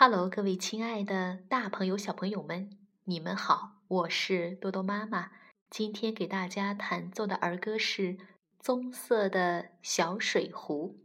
哈喽各位亲爱的大朋友小朋友们你们好我是多多妈妈。今天给大家弹奏的儿歌是棕色的小水壶。